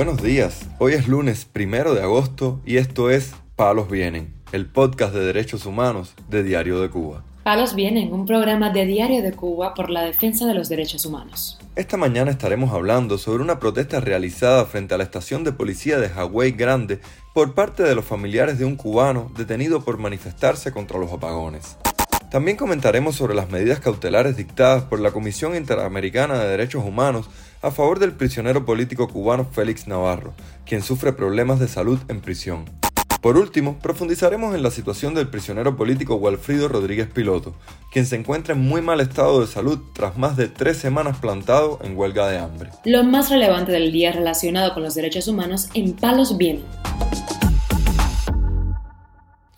buenos días. Hoy es lunes primero de agosto y esto es Palos Vienen, el podcast de derechos humanos de Diario de Cuba. Palos Vienen, un programa de Diario de Cuba por la defensa de los derechos humanos. Esta mañana estaremos hablando sobre una protesta realizada frente a la estación de policía de Hawái Grande por parte de los familiares de un cubano detenido por manifestarse contra los apagones. También comentaremos sobre las medidas cautelares dictadas por la Comisión Interamericana de Derechos Humanos a favor del prisionero político cubano Félix Navarro, quien sufre problemas de salud en prisión. Por último, profundizaremos en la situación del prisionero político Walfrido Rodríguez Piloto, quien se encuentra en muy mal estado de salud tras más de tres semanas plantado en huelga de hambre. Lo más relevante del día relacionado con los derechos humanos en Palos Vienen.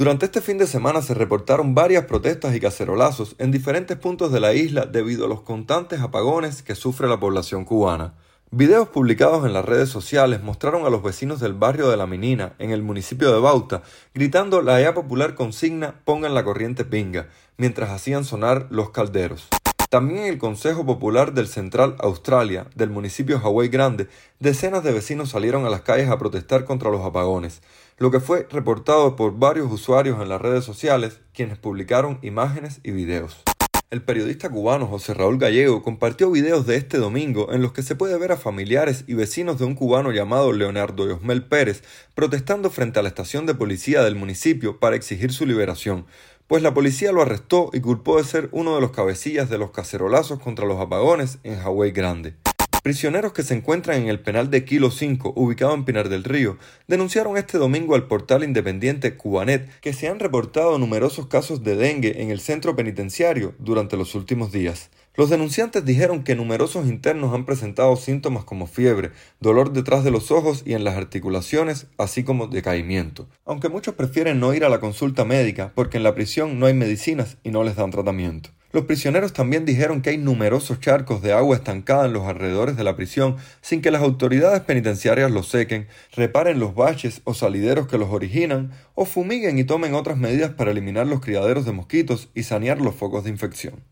Durante este fin de semana se reportaron varias protestas y cacerolazos en diferentes puntos de la isla debido a los constantes apagones que sufre la población cubana. Videos publicados en las redes sociales mostraron a los vecinos del barrio de La Menina, en el municipio de Bauta, gritando la ya popular consigna Pongan la corriente pinga, mientras hacían sonar los calderos. También en el Consejo Popular del Central Australia, del municipio Hawái Grande, decenas de vecinos salieron a las calles a protestar contra los apagones lo que fue reportado por varios usuarios en las redes sociales, quienes publicaron imágenes y videos. El periodista cubano José Raúl Gallego compartió videos de este domingo en los que se puede ver a familiares y vecinos de un cubano llamado Leonardo Yosmel Pérez protestando frente a la estación de policía del municipio para exigir su liberación, pues la policía lo arrestó y culpó de ser uno de los cabecillas de los cacerolazos contra los apagones en Hawái Grande. Prisioneros que se encuentran en el penal de Kilo 5, ubicado en Pinar del Río, denunciaron este domingo al portal independiente Cubanet que se han reportado numerosos casos de dengue en el centro penitenciario durante los últimos días. Los denunciantes dijeron que numerosos internos han presentado síntomas como fiebre, dolor detrás de los ojos y en las articulaciones, así como decaimiento. Aunque muchos prefieren no ir a la consulta médica porque en la prisión no hay medicinas y no les dan tratamiento. Los prisioneros también dijeron que hay numerosos charcos de agua estancada en los alrededores de la prisión sin que las autoridades penitenciarias los sequen, reparen los baches o salideros que los originan, o fumiguen y tomen otras medidas para eliminar los criaderos de mosquitos y sanear los focos de infección.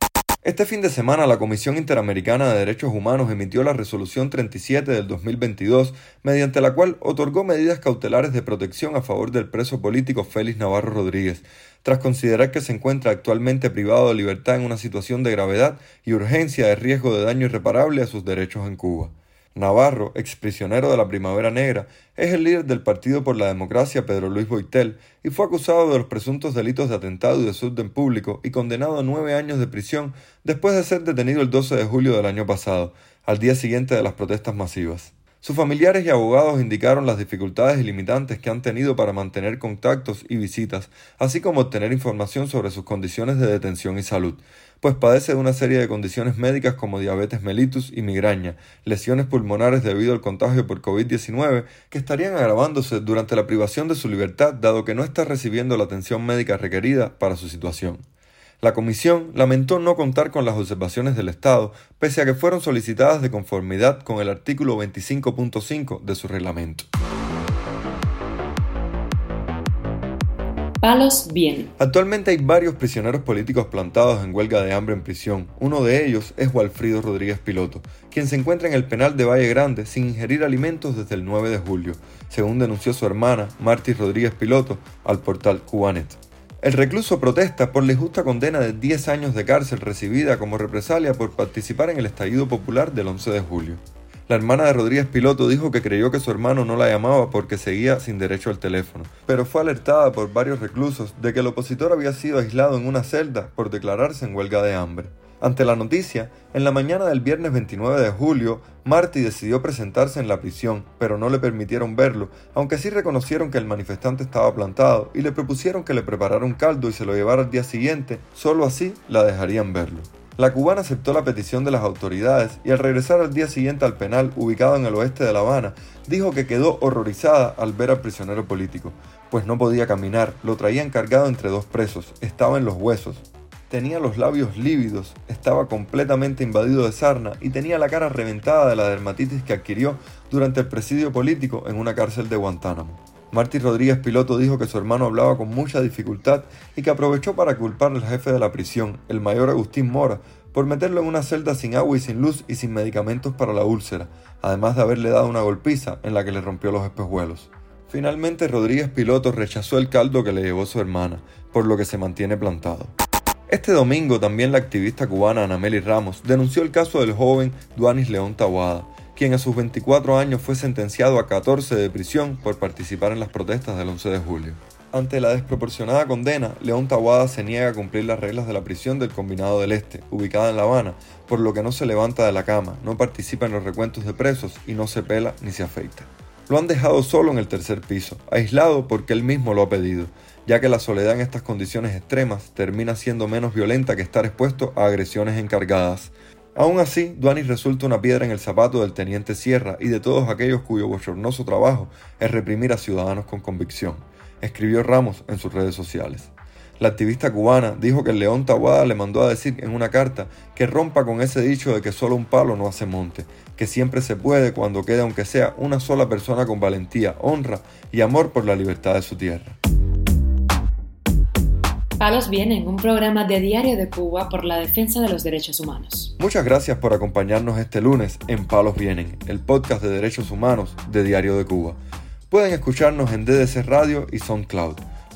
Este fin de semana la Comisión Interamericana de Derechos Humanos emitió la Resolución 37 del 2022, mediante la cual otorgó medidas cautelares de protección a favor del preso político Félix Navarro Rodríguez, tras considerar que se encuentra actualmente privado de libertad en una situación de gravedad y urgencia de riesgo de daño irreparable a sus derechos en Cuba. Navarro, exprisionero de la Primavera Negra, es el líder del Partido por la Democracia Pedro Luis Boitel y fue acusado de los presuntos delitos de atentado y desorden público y condenado a nueve años de prisión después de ser detenido el 12 de julio del año pasado, al día siguiente de las protestas masivas. Sus familiares y abogados indicaron las dificultades y limitantes que han tenido para mantener contactos y visitas, así como obtener información sobre sus condiciones de detención y salud, pues padece de una serie de condiciones médicas como diabetes mellitus y migraña, lesiones pulmonares debido al contagio por COVID-19, que estarían agravándose durante la privación de su libertad dado que no está recibiendo la atención médica requerida para su situación. La Comisión lamentó no contar con las observaciones del Estado, pese a que fueron solicitadas de conformidad con el artículo 25.5 de su reglamento. Palos bien. Actualmente hay varios prisioneros políticos plantados en huelga de hambre en prisión. Uno de ellos es Walfrido Rodríguez Piloto, quien se encuentra en el penal de Valle Grande sin ingerir alimentos desde el 9 de julio, según denunció su hermana, Marty Rodríguez Piloto, al portal Cubanet. El recluso protesta por la injusta condena de 10 años de cárcel recibida como represalia por participar en el estallido popular del 11 de julio. La hermana de Rodríguez Piloto dijo que creyó que su hermano no la llamaba porque seguía sin derecho al teléfono, pero fue alertada por varios reclusos de que el opositor había sido aislado en una celda por declararse en huelga de hambre. Ante la noticia, en la mañana del viernes 29 de julio, Marty decidió presentarse en la prisión, pero no le permitieron verlo, aunque sí reconocieron que el manifestante estaba plantado y le propusieron que le preparara un caldo y se lo llevara al día siguiente, solo así la dejarían verlo. La cubana aceptó la petición de las autoridades y al regresar al día siguiente al penal ubicado en el oeste de La Habana, dijo que quedó horrorizada al ver al prisionero político, pues no podía caminar, lo traían cargado entre dos presos, estaba en los huesos, Tenía los labios lívidos, estaba completamente invadido de sarna y tenía la cara reventada de la dermatitis que adquirió durante el presidio político en una cárcel de Guantánamo. Martí Rodríguez Piloto dijo que su hermano hablaba con mucha dificultad y que aprovechó para culpar al jefe de la prisión, el mayor Agustín Mora, por meterlo en una celda sin agua y sin luz y sin medicamentos para la úlcera, además de haberle dado una golpiza en la que le rompió los espejuelos. Finalmente Rodríguez Piloto rechazó el caldo que le llevó su hermana, por lo que se mantiene plantado. Este domingo también la activista cubana Anameli Ramos denunció el caso del joven Duanis León Tawada, quien a sus 24 años fue sentenciado a 14 de prisión por participar en las protestas del 11 de julio. Ante la desproporcionada condena, León Tawada se niega a cumplir las reglas de la prisión del Combinado del Este, ubicada en La Habana, por lo que no se levanta de la cama, no participa en los recuentos de presos y no se pela ni se afeita. Lo han dejado solo en el tercer piso, aislado porque él mismo lo ha pedido, ya que la soledad en estas condiciones extremas termina siendo menos violenta que estar expuesto a agresiones encargadas. Aún así, Duanis resulta una piedra en el zapato del teniente Sierra y de todos aquellos cuyo bochornoso trabajo es reprimir a ciudadanos con convicción, escribió Ramos en sus redes sociales. La activista cubana dijo que el León Tahuada le mandó a decir en una carta que rompa con ese dicho de que solo un palo no hace monte, que siempre se puede cuando quede aunque sea una sola persona con valentía, honra y amor por la libertad de su tierra. Palos Vienen, un programa de Diario de Cuba por la defensa de los derechos humanos. Muchas gracias por acompañarnos este lunes en Palos Vienen, el podcast de derechos humanos de Diario de Cuba. Pueden escucharnos en DDC Radio y SoundCloud.